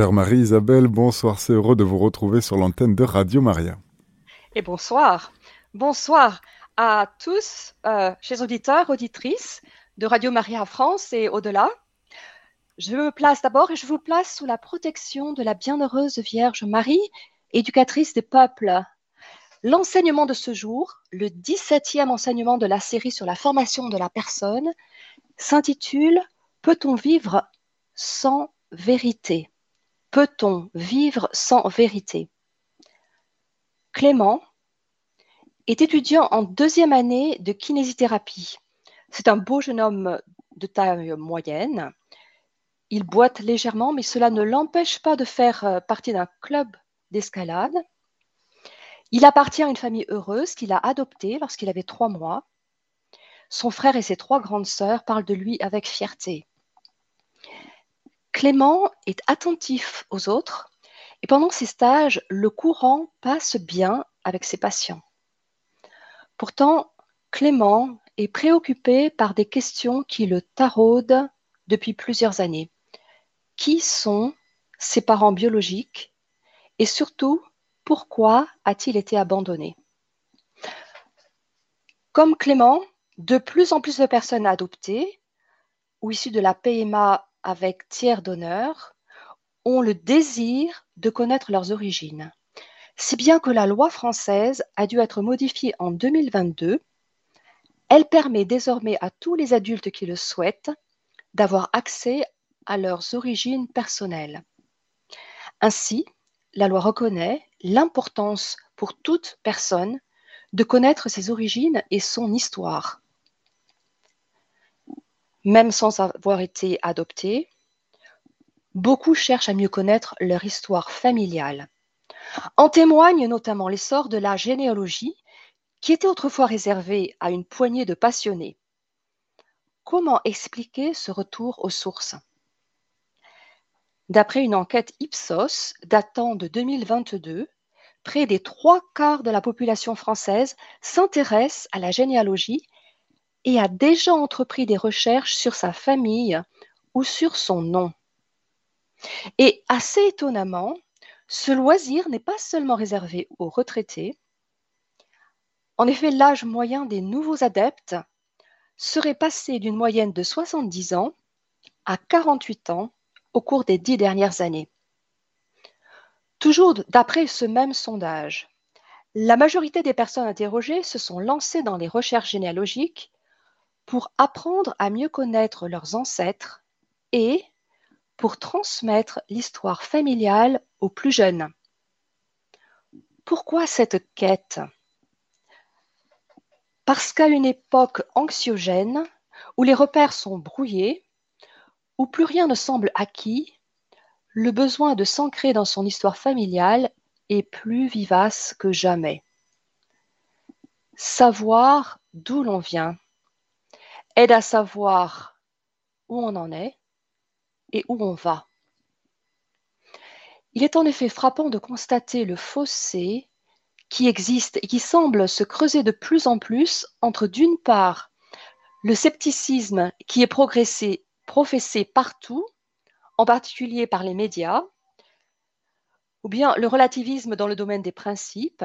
Chère Marie-Isabelle, bonsoir, c'est heureux de vous retrouver sur l'antenne de Radio Maria. Et bonsoir. Bonsoir à tous, euh, chers auditeurs, auditrices de Radio Maria France et au-delà. Je me place d'abord et je vous place sous la protection de la bienheureuse Vierge Marie, éducatrice des peuples. L'enseignement de ce jour, le 17e enseignement de la série sur la formation de la personne, s'intitule Peut-on vivre sans vérité? Peut-on vivre sans vérité? Clément est étudiant en deuxième année de kinésithérapie. C'est un beau jeune homme de taille moyenne. Il boite légèrement, mais cela ne l'empêche pas de faire euh, partie d'un club d'escalade. Il appartient à une famille heureuse qu'il a adoptée lorsqu'il avait trois mois. Son frère et ses trois grandes sœurs parlent de lui avec fierté. Clément est attentif aux autres et pendant ses stages, le courant passe bien avec ses patients. Pourtant, Clément est préoccupé par des questions qui le taraudent depuis plusieurs années. Qui sont ses parents biologiques et surtout, pourquoi a-t-il été abandonné? Comme Clément, de plus en plus de personnes adoptées ou issues de la PMA avec tiers d'honneur ont le désir de connaître leurs origines. Si bien que la loi française a dû être modifiée en 2022, elle permet désormais à tous les adultes qui le souhaitent d'avoir accès à leurs origines personnelles. Ainsi, la loi reconnaît l'importance pour toute personne de connaître ses origines et son histoire. Même sans avoir été adopté, beaucoup cherchent à mieux connaître leur histoire familiale. En témoigne notamment l'essor de la généalogie, qui était autrefois réservée à une poignée de passionnés. Comment expliquer ce retour aux sources? D'après une enquête Ipsos datant de 2022, près des trois quarts de la population française s'intéresse à la généalogie et a déjà entrepris des recherches sur sa famille ou sur son nom. Et assez étonnamment, ce loisir n'est pas seulement réservé aux retraités. En effet, l'âge moyen des nouveaux adeptes serait passé d'une moyenne de 70 ans à 48 ans au cours des dix dernières années. Toujours d'après ce même sondage, la majorité des personnes interrogées se sont lancées dans les recherches généalogiques pour apprendre à mieux connaître leurs ancêtres et pour transmettre l'histoire familiale aux plus jeunes. Pourquoi cette quête? Parce qu'à une époque anxiogène, où les repères sont brouillés, où plus rien ne semble acquis, le besoin de s'ancrer dans son histoire familiale est plus vivace que jamais. Savoir d'où l'on vient aide à savoir où on en est et où on va. Il est en effet frappant de constater le fossé qui existe et qui semble se creuser de plus en plus entre d'une part le scepticisme qui est progressé professé partout, en particulier par les médias, ou bien le relativisme dans le domaine des principes,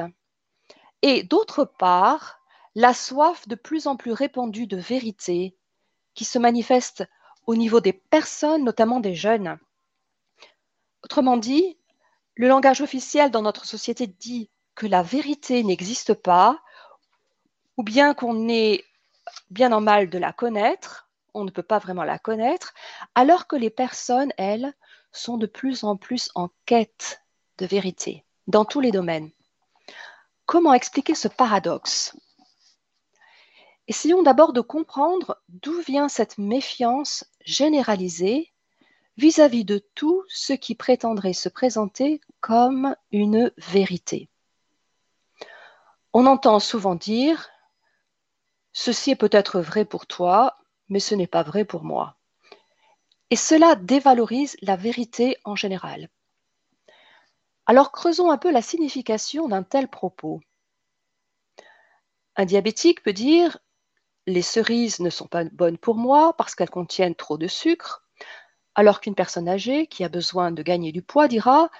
et d'autre part, la soif de plus en plus répandue de vérité qui se manifeste au niveau des personnes, notamment des jeunes. Autrement dit, le langage officiel dans notre société dit que la vérité n'existe pas, ou bien qu'on est bien en mal de la connaître, on ne peut pas vraiment la connaître, alors que les personnes, elles, sont de plus en plus en quête de vérité dans tous les domaines. Comment expliquer ce paradoxe? Essayons d'abord de comprendre d'où vient cette méfiance généralisée vis-à-vis de tout ce qui prétendrait se présenter comme une vérité. On entend souvent dire Ceci est peut-être vrai pour toi, mais ce n'est pas vrai pour moi. Et cela dévalorise la vérité en général. Alors creusons un peu la signification d'un tel propos. Un diabétique peut dire les cerises ne sont pas bonnes pour moi parce qu'elles contiennent trop de sucre. Alors qu'une personne âgée qui a besoin de gagner du poids dira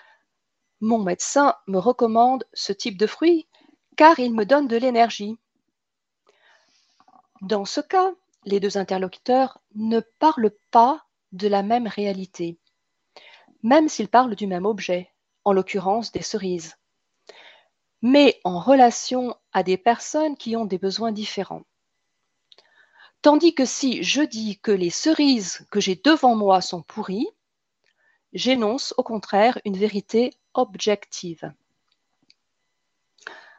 Mon médecin me recommande ce type de fruit car il me donne de l'énergie. Dans ce cas, les deux interlocuteurs ne parlent pas de la même réalité, même s'ils parlent du même objet, en l'occurrence des cerises, mais en relation à des personnes qui ont des besoins différents. Tandis que si je dis que les cerises que j'ai devant moi sont pourries, j'énonce au contraire une vérité objective.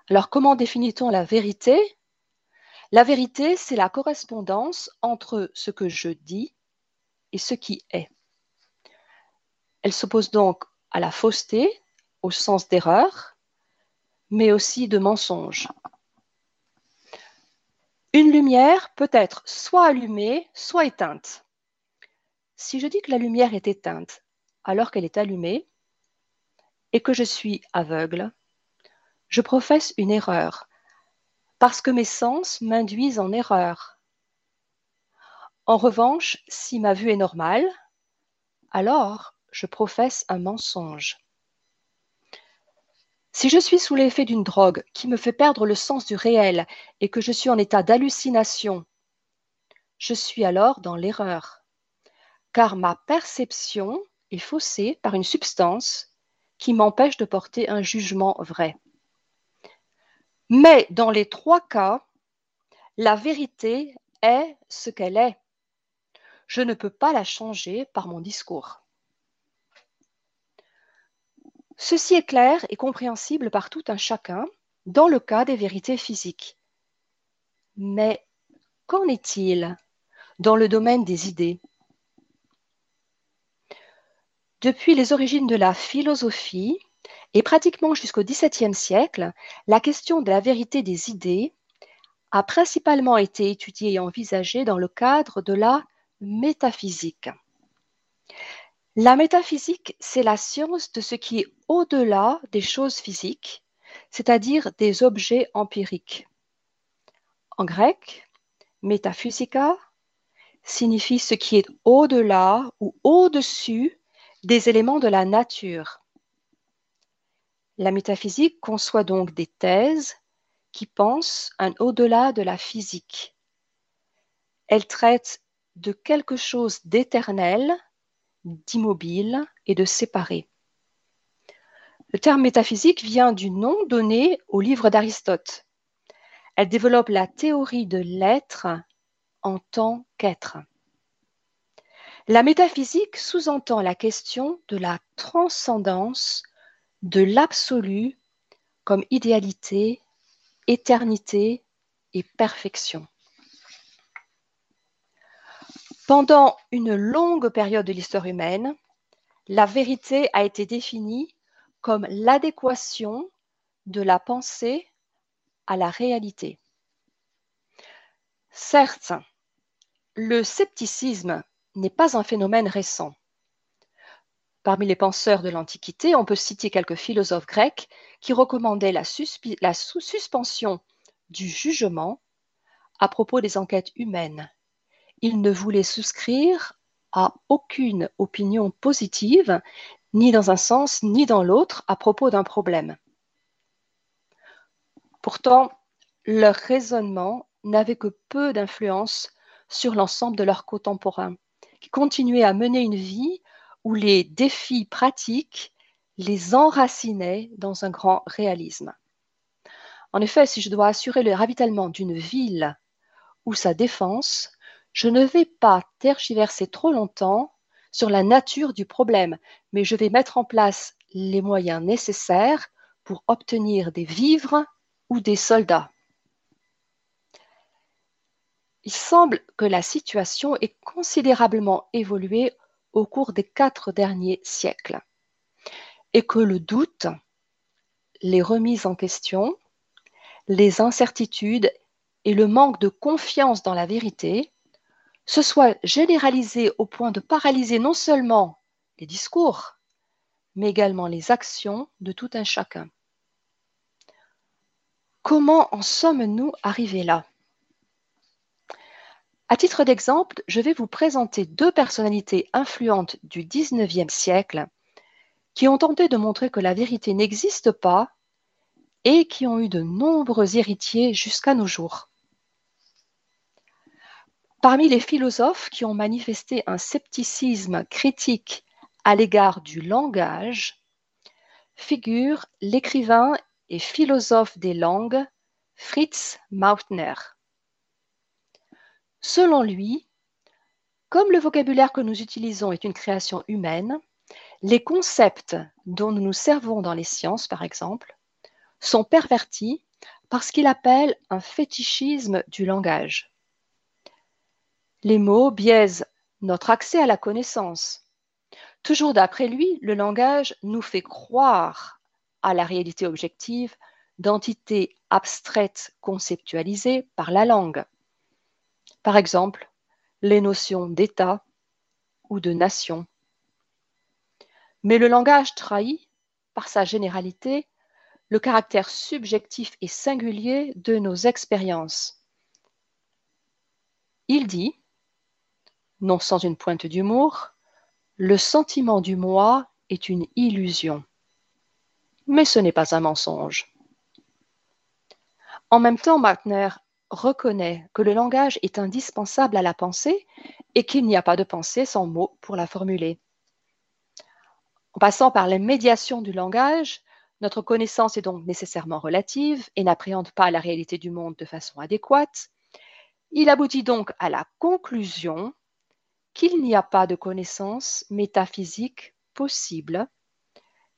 Alors comment définit-on la vérité? La vérité, c'est la correspondance entre ce que je dis et ce qui est. Elle s'oppose donc à la fausseté, au sens d'erreur, mais aussi de mensonge. Une lumière peut être soit allumée, soit éteinte. Si je dis que la lumière est éteinte alors qu'elle est allumée et que je suis aveugle, je professe une erreur parce que mes sens m'induisent en erreur. En revanche, si ma vue est normale, alors je professe un mensonge. Si je suis sous l'effet d'une drogue qui me fait perdre le sens du réel et que je suis en état d'hallucination, je suis alors dans l'erreur, car ma perception est faussée par une substance qui m'empêche de porter un jugement vrai. Mais dans les trois cas, la vérité est ce qu'elle est. Je ne peux pas la changer par mon discours. Ceci est clair et compréhensible par tout un chacun dans le cas des vérités physiques. Mais qu'en est-il dans le domaine des idées? Depuis les origines de la philosophie et pratiquement jusqu'au XVIIe siècle, la question de la vérité des idées a principalement été étudiée et envisagée dans le cadre de la métaphysique. La métaphysique, c'est la science de ce qui est au-delà des choses physiques, c'est-à-dire des objets empiriques. En grec, métaphysika signifie ce qui est au-delà ou au-dessus des éléments de la nature. La métaphysique conçoit donc des thèses qui pensent un au-delà de la physique. Elle traite de quelque chose d'éternel d'immobile et de séparé. Le terme métaphysique vient du nom donné au livre d'Aristote. Elle développe la théorie de l'être en tant qu'être. La métaphysique sous-entend la question de la transcendance de l'absolu comme idéalité, éternité et perfection. Pendant une longue période de l'histoire humaine, la vérité a été définie comme l'adéquation de la pensée à la réalité. Certes, le scepticisme n'est pas un phénomène récent. Parmi les penseurs de l'Antiquité, on peut citer quelques philosophes grecs qui recommandaient la, suspension du jugement à propos des enquêtes humaines il ne voulait souscrire à aucune opinion positive, ni dans un sens ni dans l'autre, à propos d'un problème. Pourtant, leur raisonnement n'avait que peu d'influence sur l'ensemble de leurs contemporains, qui continuaient à mener une vie où les défis pratiques les enracinaient dans un grand réalisme. En effet, si je dois assurer le ravitaillement d'une ville ou sa défense, je ne vais pas tergiverser trop longtemps sur la nature du problème, mais je vais mettre en place les moyens nécessaires pour obtenir des vivres ou des soldats. Il semble que la situation ait considérablement évolué au cours des quatre derniers siècles et que le doute, les remises en question, les incertitudes et le manque de confiance dans la vérité se soit généralisé au point de paralyser non seulement les discours, mais également les actions de tout un chacun. Comment en sommes-nous arrivés là? À titre d'exemple, je vais vous présenter deux personnalités influentes du XIXe siècle qui ont tenté de montrer que la vérité n'existe pas et qui ont eu de nombreux héritiers jusqu'à nos jours. Parmi les philosophes qui ont manifesté un scepticisme critique à l'égard du langage, figure l'écrivain et philosophe des langues Fritz Mautner. Selon lui, comme le vocabulaire que nous utilisons est une création humaine, les concepts dont nous nous servons dans les sciences, par exemple, sont pervertis par ce qu'il appelle un fétichisme du langage. Les mots biaisent notre accès à la connaissance. Toujours d'après lui, le langage nous fait croire à la réalité objective d'entités abstraites conceptualisées par la langue. Par exemple, les notions d'État ou de nation. Mais le langage trahit, par sa généralité, le caractère subjectif et singulier de nos expériences. Il dit, non sans une pointe d'humour, le sentiment du moi est une illusion. Mais ce n'est pas un mensonge. En même temps, Martner reconnaît que le langage est indispensable à la pensée et qu'il n'y a pas de pensée sans mots pour la formuler. En passant par les médiations du langage, notre connaissance est donc nécessairement relative et n'appréhende pas la réalité du monde de façon adéquate. Il aboutit donc à la conclusion qu'il n'y a pas de connaissance métaphysique possible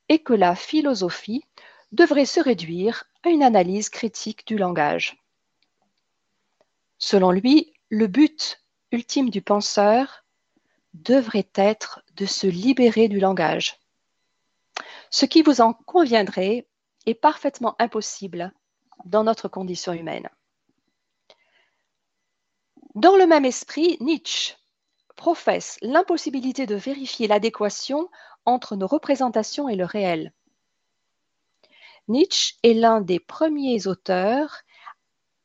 et que la philosophie devrait se réduire à une analyse critique du langage. Selon lui, le but ultime du penseur devrait être de se libérer du langage. Ce qui vous en conviendrait est parfaitement impossible dans notre condition humaine. Dans le même esprit, Nietzsche professe l'impossibilité de vérifier l'adéquation entre nos représentations et le réel. Nietzsche est l'un des premiers auteurs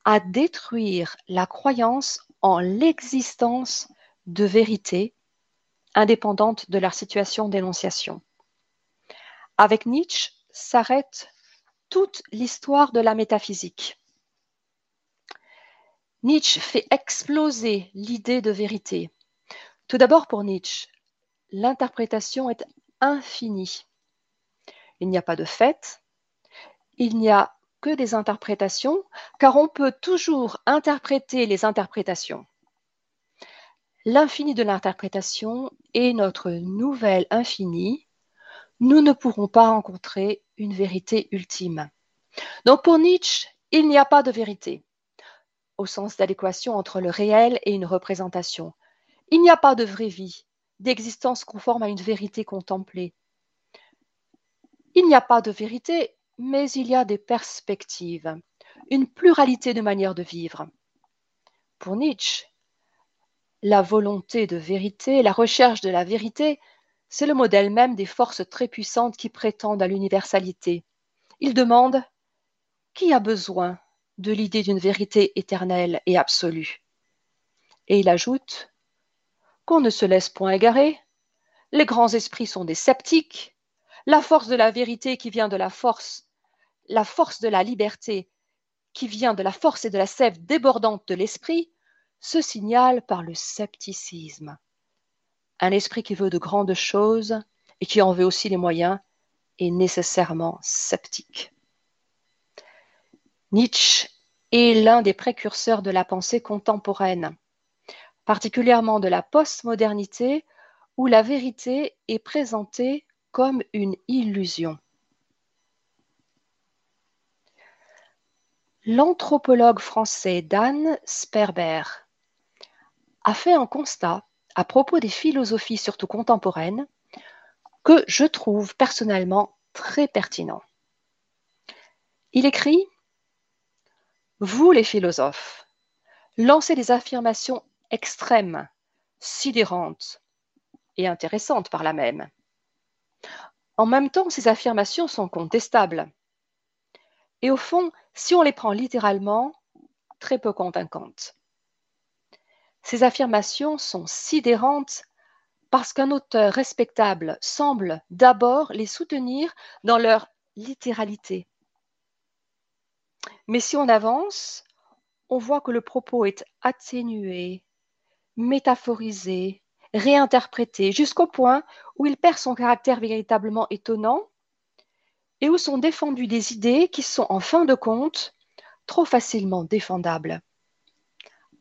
à détruire la croyance en l'existence de vérités indépendantes de leur situation d'énonciation. Avec Nietzsche s'arrête toute l'histoire de la métaphysique. Nietzsche fait exploser l'idée de vérité. Tout d'abord pour Nietzsche, l'interprétation est infinie. Il n'y a pas de fait, il n'y a que des interprétations, car on peut toujours interpréter les interprétations. L'infini de l'interprétation est notre nouvelle infini. Nous ne pourrons pas rencontrer une vérité ultime. Donc pour Nietzsche, il n'y a pas de vérité, au sens d'adéquation entre le réel et une représentation. Il n'y a pas de vraie vie, d'existence conforme à une vérité contemplée. Il n'y a pas de vérité, mais il y a des perspectives, une pluralité de manières de vivre. Pour Nietzsche, la volonté de vérité, la recherche de la vérité, c'est le modèle même des forces très puissantes qui prétendent à l'universalité. Il demande qui a besoin de l'idée d'une vérité éternelle et absolue? Et il ajoute qu'on ne se laisse point égarer. Les grands esprits sont des sceptiques. La force de la vérité qui vient de la force, la force de la liberté qui vient de la force et de la sève débordante de l'esprit, se signale par le scepticisme. Un esprit qui veut de grandes choses et qui en veut aussi les moyens est nécessairement sceptique. Nietzsche est l'un des précurseurs de la pensée contemporaine particulièrement de la postmodernité, où la vérité est présentée comme une illusion. L'anthropologue français Dan Sperber a fait un constat à propos des philosophies, surtout contemporaines, que je trouve personnellement très pertinent. Il écrit Vous les philosophes, lancez des affirmations extrême, sidérante et intéressante par la même. En même temps, ces affirmations sont contestables. Et au fond, si on les prend littéralement, très peu convaincantes. Ces affirmations sont sidérantes parce qu'un auteur respectable semble d'abord les soutenir dans leur littéralité. Mais si on avance, on voit que le propos est atténué, métaphorisé, réinterprété, jusqu'au point où il perd son caractère véritablement étonnant et où sont défendues des idées qui sont en fin de compte trop facilement défendables,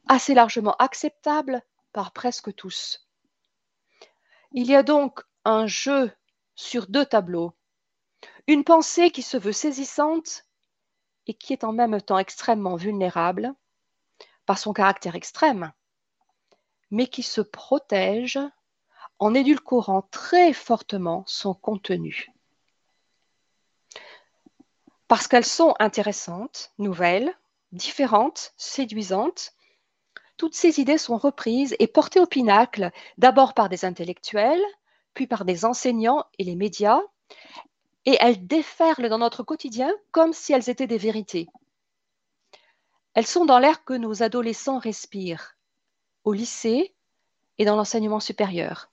assez largement acceptables par presque tous. Il y a donc un jeu sur deux tableaux. Une pensée qui se veut saisissante et qui est en même temps extrêmement vulnérable par son caractère extrême, mais qui se protège en édulcorant très fortement son contenu. Parce qu'elles sont intéressantes, nouvelles, différentes, séduisantes, toutes ces idées sont reprises et portées au pinacle, d'abord par des intellectuels, puis par des enseignants et les médias, et elles déferlent dans notre quotidien comme si elles étaient des vérités. Elles sont dans l'air que nos adolescents respirent, au lycée et dans l'enseignement supérieur.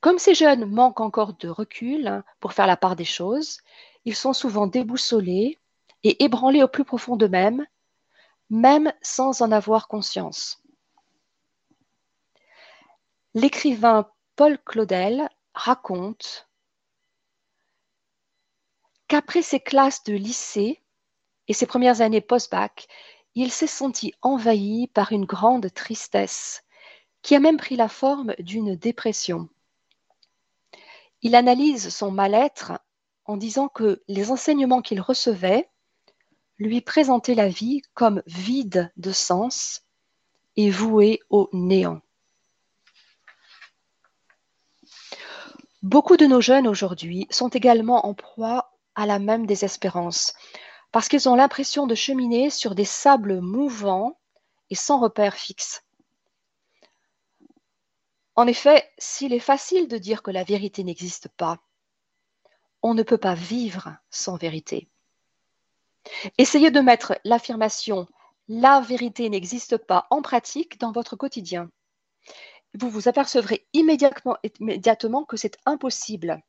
Comme ces jeunes manquent encore de recul hein, pour faire la part des choses, ils sont souvent déboussolés et ébranlés au plus profond d'eux-mêmes, même sans en avoir conscience. L'écrivain Paul Claudel raconte qu'après ses classes de lycée et ses premières années post-bac, il s'est senti envahi par une grande tristesse qui a même pris la forme d'une dépression. Il analyse son mal-être en disant que les enseignements qu'il recevait lui présentaient la vie comme vide de sens et vouée au néant. Beaucoup de nos jeunes aujourd'hui sont également en proie à la même désespérance, parce qu'ils ont l'impression de cheminer sur des sables mouvants et sans repère fixe. En effet, s'il est facile de dire que la vérité n'existe pas, on ne peut pas vivre sans vérité. Essayez de mettre l'affirmation la vérité n'existe pas en pratique dans votre quotidien vous vous apercevrez immédiatement, immédiatement que c'est impossible.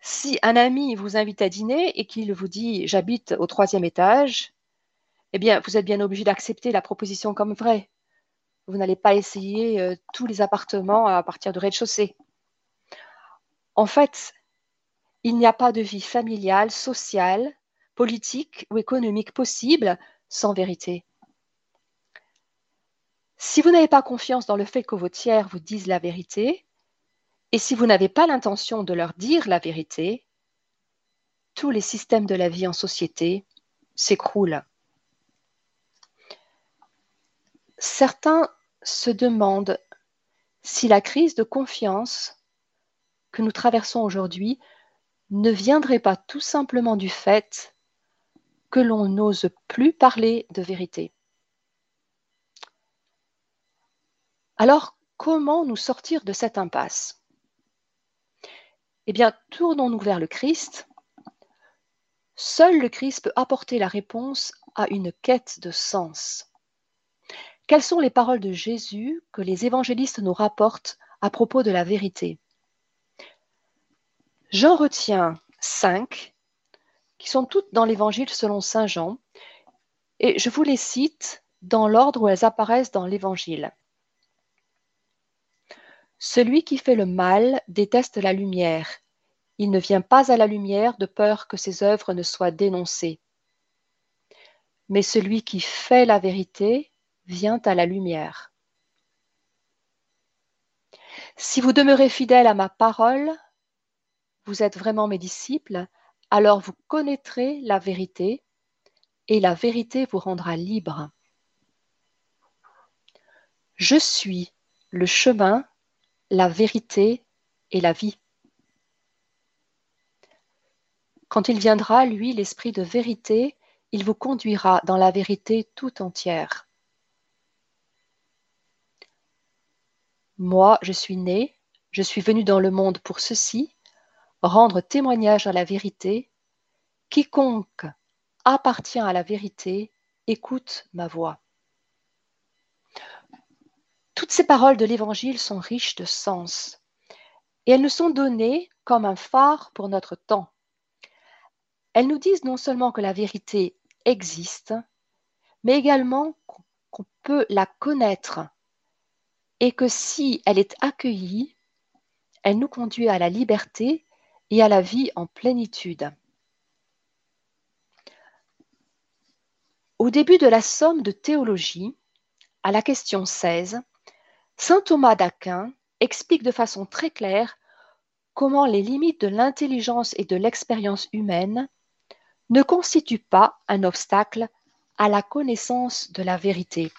Si un ami vous invite à dîner et qu'il vous dit j'habite au troisième étage, eh bien, vous êtes bien obligé d'accepter la proposition comme vraie. Vous n'allez pas essayer euh, tous les appartements à partir du rez-de-chaussée. En fait, il n'y a pas de vie familiale, sociale, politique ou économique possible sans vérité. Si vous n'avez pas confiance dans le fait que vos tiers vous disent la vérité, et si vous n'avez pas l'intention de leur dire la vérité, tous les systèmes de la vie en société s'écroulent. Certains se demandent si la crise de confiance que nous traversons aujourd'hui ne viendrait pas tout simplement du fait que l'on n'ose plus parler de vérité. Alors, comment nous sortir de cette impasse? Eh bien, tournons-nous vers le Christ. Seul le Christ peut apporter la réponse à une quête de sens. Quelles sont les paroles de Jésus que les évangélistes nous rapportent à propos de la vérité? J'en retiens cinq qui sont toutes dans l'évangile selon Saint Jean, et je vous les cite dans l'ordre où elles apparaissent dans l'évangile. Celui qui fait le mal déteste la lumière. Il ne vient pas à la lumière de peur que ses œuvres ne soient dénoncées. Mais celui qui fait la vérité vient à la lumière. Si vous demeurez fidèle à ma parole, vous êtes vraiment mes disciples, alors vous connaîtrez la vérité et la vérité vous rendra libre. Je suis le chemin, la vérité et la vie. Quand il viendra, lui, l'Esprit de vérité, il vous conduira dans la vérité tout entière. Moi, je suis né, je suis venu dans le monde pour ceci, rendre témoignage à la vérité. Quiconque appartient à la vérité écoute ma voix. Toutes ces paroles de l'Évangile sont riches de sens et elles nous sont données comme un phare pour notre temps. Elles nous disent non seulement que la vérité existe, mais également qu'on peut la connaître et que si elle est accueillie, elle nous conduit à la liberté et à la vie en plénitude. Au début de la somme de théologie, à la question 16, Saint Thomas d'Aquin explique de façon très claire comment les limites de l'intelligence et de l'expérience humaine ne constituent pas un obstacle à la connaissance de la vérité.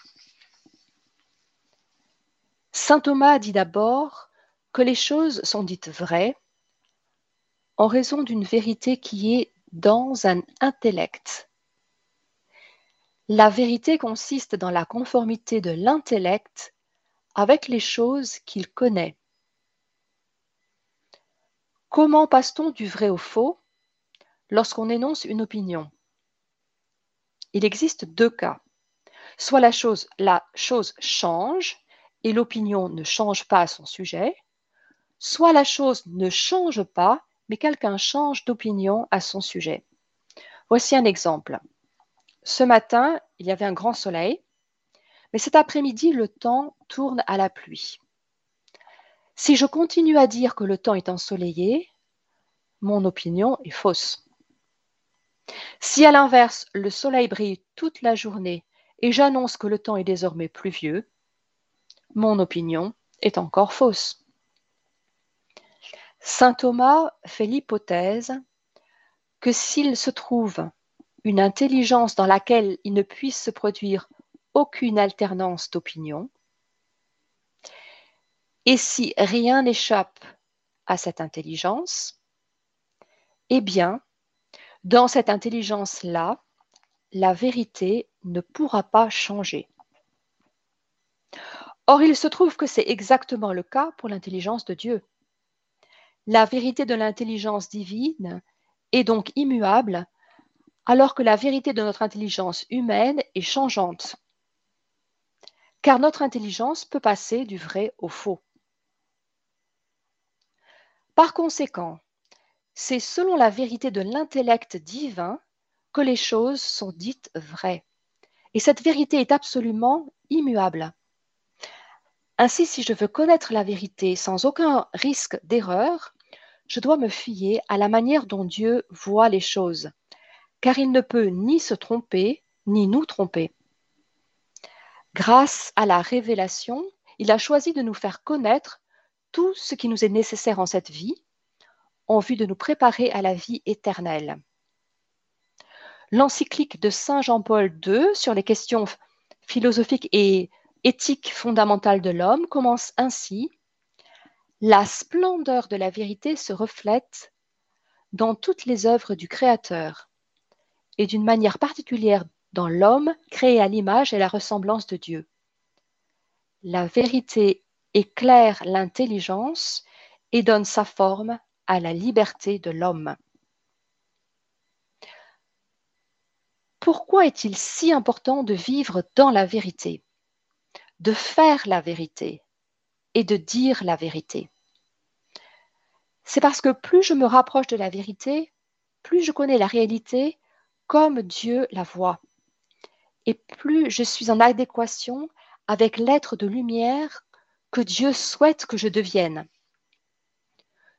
Saint Thomas dit d'abord que les choses sont dites vraies en raison d'une vérité qui est dans un intellect. La vérité consiste dans la conformité de l'intellect avec les choses qu'il connaît. Comment passe-t-on du vrai au faux lorsqu'on énonce une opinion? Il existe deux cas. Soit la chose, la chose change et l'opinion ne change pas à son sujet, soit la chose ne change pas, mais quelqu'un change d'opinion à son sujet. Voici un exemple. Ce matin, il y avait un grand soleil, mais cet après-midi, le temps tourne à la pluie. Si je continue à dire que le temps est ensoleillé, mon opinion est fausse. Si à l'inverse, le soleil brille toute la journée et j'annonce que le temps est désormais pluvieux, mon opinion est encore fausse. Saint Thomas fait l'hypothèse que s'il se trouve une intelligence dans laquelle il ne puisse se produire aucune alternance d'opinion, et si rien n'échappe à cette intelligence, eh bien, dans cette intelligence-là, la vérité ne pourra pas changer. Or, il se trouve que c'est exactement le cas pour l'intelligence de Dieu. La vérité de l'intelligence divine est donc immuable, alors que la vérité de notre intelligence humaine est changeante. Car notre intelligence peut passer du vrai au faux. Par conséquent, c'est selon la vérité de l'intellect divin que les choses sont dites vraies. Et cette vérité est absolument immuable. Ainsi, si je veux connaître la vérité sans aucun risque d'erreur, je dois me fier à la manière dont Dieu voit les choses, car il ne peut ni se tromper, ni nous tromper. Grâce à la révélation, il a choisi de nous faire connaître tout ce qui nous est nécessaire en cette vie, en vue de nous préparer à la vie éternelle. L'encyclique de Saint Jean-Paul II sur les questions philosophiques et éthiques fondamentales de l'homme commence ainsi. La splendeur de la vérité se reflète dans toutes les œuvres du Créateur et d'une manière particulière dans l'homme créé à l'image et la ressemblance de Dieu. La vérité éclaire l'intelligence et donne sa forme à la liberté de l'homme. Pourquoi est-il si important de vivre dans la vérité, de faire la vérité et de dire la vérité? C'est parce que plus je me rapproche de la vérité, plus je connais la réalité comme Dieu la voit, et plus je suis en adéquation avec l'être de lumière que Dieu souhaite que je devienne.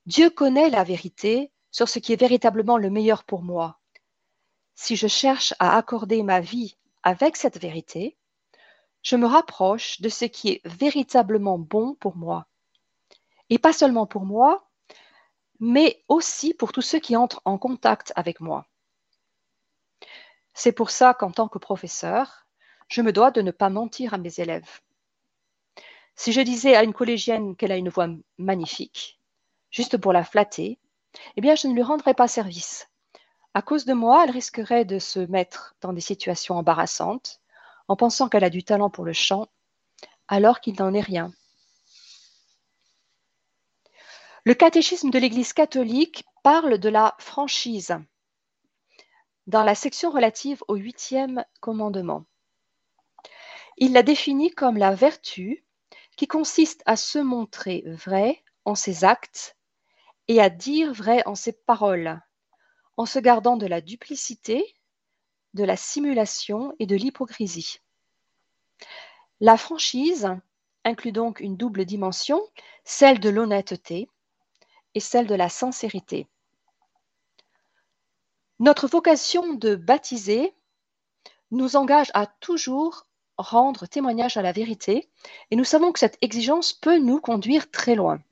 Dieu connaît la vérité sur ce qui est véritablement le meilleur pour moi. Si je cherche à accorder ma vie avec cette vérité, je me rapproche de ce qui est véritablement bon pour moi. Et pas seulement pour moi, mais aussi pour tous ceux qui entrent en contact avec moi. C'est pour ça qu'en tant que professeur, je me dois de ne pas mentir à mes élèves. Si je disais à une collégienne qu'elle a une voix magnifique, juste pour la flatter, eh bien, je ne lui rendrais pas service. À cause de moi, elle risquerait de se mettre dans des situations embarrassantes en pensant qu'elle a du talent pour le chant, alors qu'il n'en est rien. Le catéchisme de l'Église catholique parle de la franchise dans la section relative au huitième commandement. Il la définit comme la vertu qui consiste à se montrer vrai en ses actes et à dire vrai en ses paroles, en se gardant de la duplicité, de la simulation et de l'hypocrisie. La franchise inclut donc une double dimension, celle de l'honnêteté et celle de la sincérité. Notre vocation de baptiser nous engage à toujours rendre témoignage à la vérité et nous savons que cette exigence peut nous conduire très loin.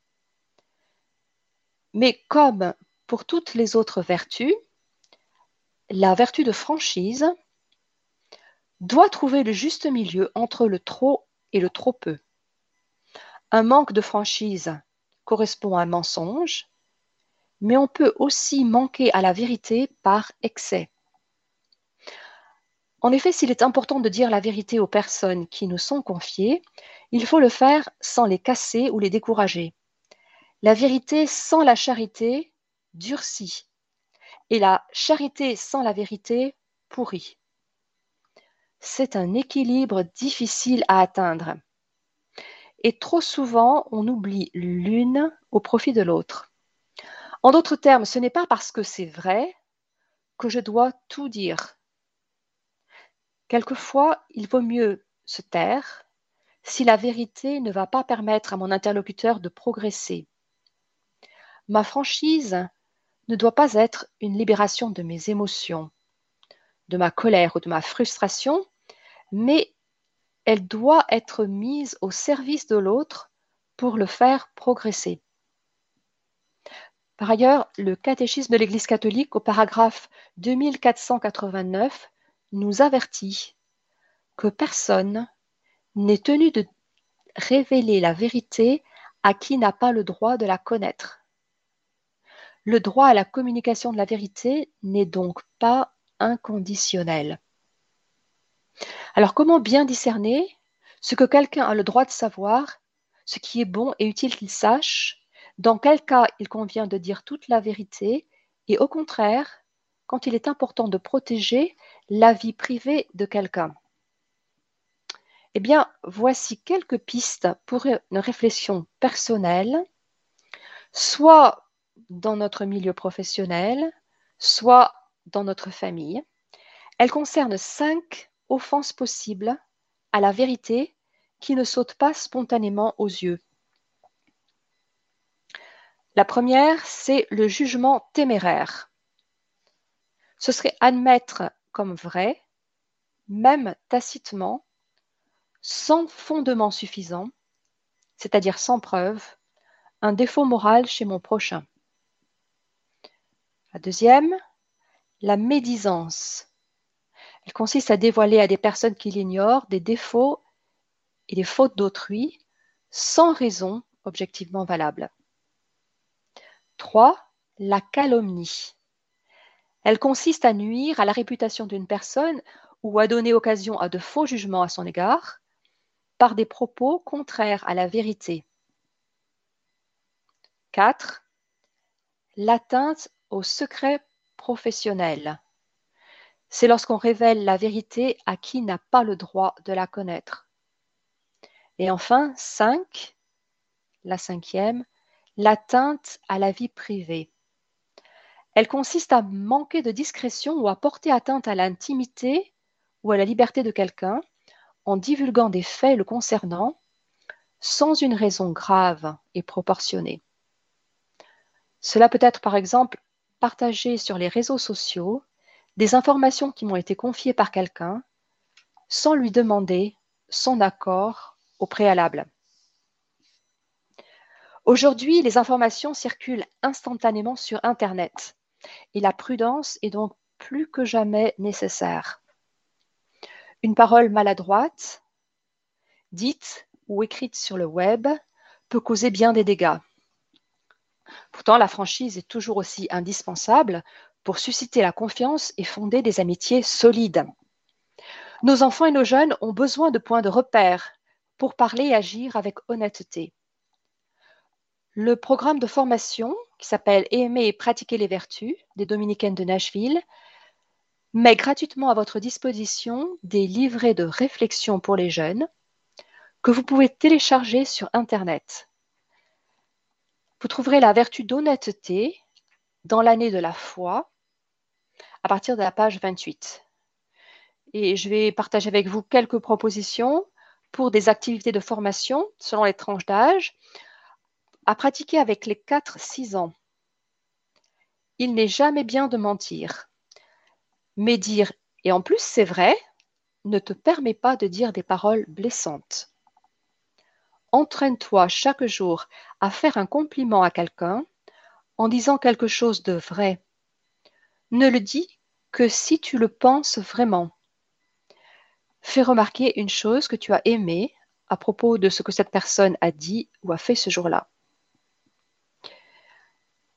Mais comme pour toutes les autres vertus, la vertu de franchise doit trouver le juste milieu entre le trop et le trop peu. Un manque de franchise correspond à un mensonge, mais on peut aussi manquer à la vérité par excès. En effet, s'il est important de dire la vérité aux personnes qui nous sont confiées, il faut le faire sans les casser ou les décourager. La vérité sans la charité durcit, et la charité sans la vérité pourrit. C'est un équilibre difficile à atteindre. Et trop souvent, on oublie l'une au profit de l'autre. En d'autres termes, ce n'est pas parce que c'est vrai que je dois tout dire. Quelquefois, il vaut mieux se taire si la vérité ne va pas permettre à mon interlocuteur de progresser. Ma franchise ne doit pas être une libération de mes émotions, de ma colère ou de ma frustration, mais elle doit être mise au service de l'autre pour le faire progresser. Par ailleurs, le catéchisme de l'Église catholique au paragraphe 2489 nous avertit que personne n'est tenu de révéler la vérité à qui n'a pas le droit de la connaître. Le droit à la communication de la vérité n'est donc pas inconditionnel. Alors comment bien discerner ce que quelqu'un a le droit de savoir, ce qui est bon et utile qu'il sache, dans quel cas il convient de dire toute la vérité, et au contraire, quand il est important de protéger la vie privée de quelqu'un. Eh bien, voici quelques pistes pour une réflexion personnelle, soit dans notre milieu professionnel, soit dans notre famille. Elles concernent cinq offenses possibles à la vérité qui ne sautent pas spontanément aux yeux. La première, c'est le jugement téméraire. Ce serait admettre comme vrai, même tacitement, sans fondement suffisant, c'est-à-dire sans preuve, un défaut moral chez mon prochain. La deuxième, la médisance. Elle consiste à dévoiler à des personnes qui l'ignorent des défauts et des fautes d'autrui sans raison objectivement valable. 3. La calomnie. Elle consiste à nuire à la réputation d'une personne ou à donner occasion à de faux jugements à son égard par des propos contraires à la vérité. 4. L'atteinte au secret professionnel. C'est lorsqu'on révèle la vérité à qui n'a pas le droit de la connaître. Et enfin, 5, la cinquième, l'atteinte à la vie privée. Elle consiste à manquer de discrétion ou à porter atteinte à l'intimité ou à la liberté de quelqu'un en divulguant des faits le concernant sans une raison grave et proportionnée. Cela peut être par exemple partager sur les réseaux sociaux des informations qui m'ont été confiées par quelqu'un sans lui demander son accord au préalable. Aujourd'hui, les informations circulent instantanément sur Internet et la prudence est donc plus que jamais nécessaire. Une parole maladroite, dite ou écrite sur le web, peut causer bien des dégâts. Pourtant, la franchise est toujours aussi indispensable pour susciter la confiance et fonder des amitiés solides. Nos enfants et nos jeunes ont besoin de points de repère pour parler et agir avec honnêteté. Le programme de formation qui s'appelle Aimer et pratiquer les vertus des dominicaines de Nashville met gratuitement à votre disposition des livrets de réflexion pour les jeunes que vous pouvez télécharger sur Internet. Vous trouverez la vertu d'honnêteté dans l'année de la foi à partir de la page 28. Et je vais partager avec vous quelques propositions pour des activités de formation selon les tranches d'âge à pratiquer avec les 4-6 ans. Il n'est jamais bien de mentir. Mais dire, et en plus c'est vrai, ne te permet pas de dire des paroles blessantes. Entraîne-toi chaque jour à faire un compliment à quelqu'un en disant quelque chose de vrai. Ne le dis que si tu le penses vraiment. Fais remarquer une chose que tu as aimée à propos de ce que cette personne a dit ou a fait ce jour-là.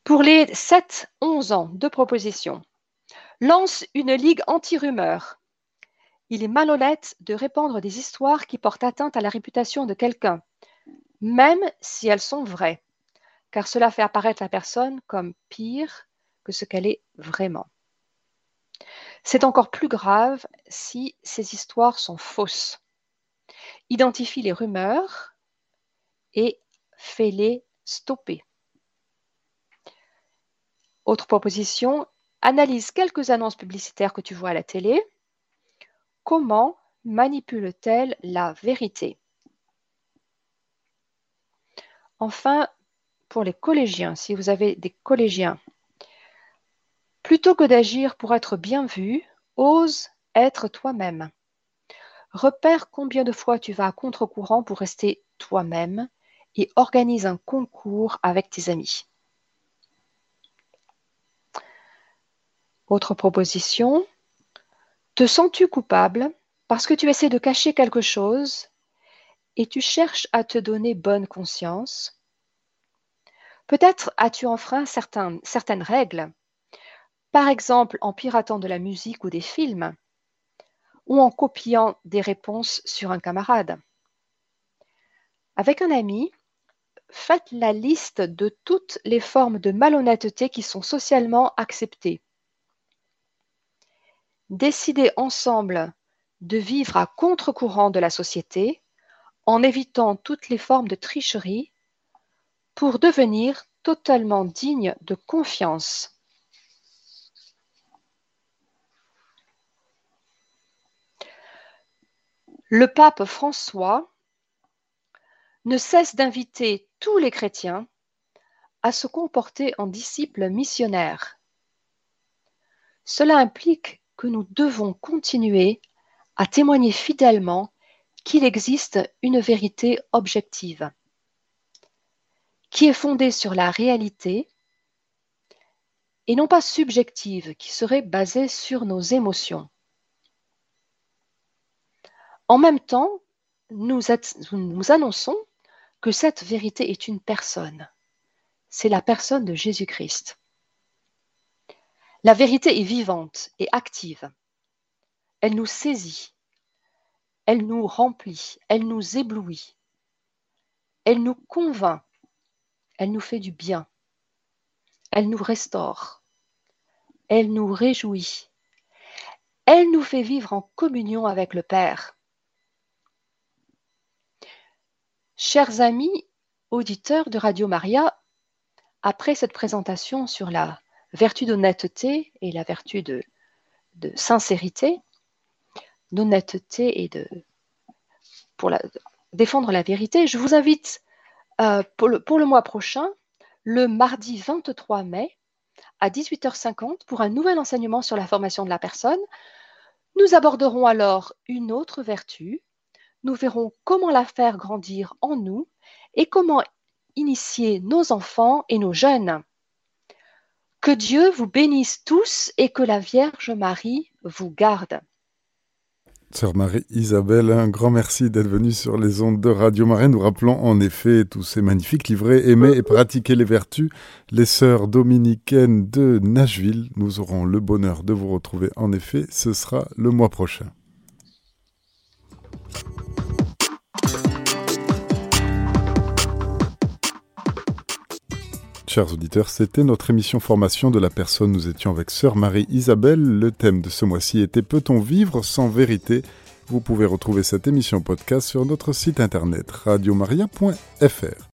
Pour les 7-11 ans, de propositions. Lance une ligue anti-rumeur. Il est malhonnête de répandre des histoires qui portent atteinte à la réputation de quelqu'un, même si elles sont vraies, car cela fait apparaître la personne comme pire que ce qu'elle est vraiment. C'est encore plus grave si ces histoires sont fausses. Identifie les rumeurs et fais-les stopper. Autre proposition, analyse quelques annonces publicitaires que tu vois à la télé. Comment manipule-t-elle la vérité? Enfin, pour les collégiens, si vous avez des collégiens, plutôt que d'agir pour être bien vu, ose être toi-même. Repère combien de fois tu vas à contre-courant pour rester toi-même et organise un concours avec tes amis. Autre proposition, te sens-tu coupable parce que tu essaies de cacher quelque chose et tu cherches à te donner bonne conscience? Peut-être as-tu enfreint certaines règles, par exemple en piratant de la musique ou des films, ou en copiant des réponses sur un camarade. Avec un ami, faites la liste de toutes les formes de malhonnêteté qui sont socialement acceptées décider ensemble de vivre à contre-courant de la société en évitant toutes les formes de tricherie pour devenir totalement digne de confiance. Le pape François ne cesse d'inviter tous les chrétiens à se comporter en disciples missionnaires. Cela implique nous devons continuer à témoigner fidèlement qu'il existe une vérité objective, qui est fondée sur la réalité et non pas subjective, qui serait basée sur nos émotions. En même temps, nous, nous annonçons que cette vérité est une personne. C'est la personne de Jésus-Christ. La vérité est vivante et active. Elle nous saisit, elle nous remplit, elle nous éblouit, elle nous convainc, elle nous fait du bien, elle nous restaure, elle nous réjouit, elle nous fait vivre en communion avec le Père. Chers amis auditeurs de Radio Maria, après cette présentation sur la vertu d'honnêteté et la vertu de, sincérité, d'honnêteté et de pour défendre la vérité, je vous invite euh, pour, le, pour le mois prochain, le mardi 23 mai, à 18h50 pour un nouvel enseignement sur la formation de la personne. Nous aborderons alors une autre vertu. Nous verrons comment la faire grandir en nous et comment initier nos enfants et nos jeunes. Que Dieu vous bénisse tous et que la Vierge Marie vous garde. Sœur Marie-Isabelle, un grand merci d'être venue sur les ondes de Radio Marie. Nous rappelons en effet tous ces magnifiques livrets Aimer et pratiquer les vertus. Les sœurs dominicaines de Nashville, nous aurons le bonheur de vous retrouver en effet, ce sera le mois prochain. Chers auditeurs, c'était notre émission formation de la personne. Nous étions avec sœur Marie-Isabelle. Le thème de ce mois-ci était Peut-on vivre sans vérité? Vous pouvez retrouver cette émission podcast sur notre site internet radiomaria.fr.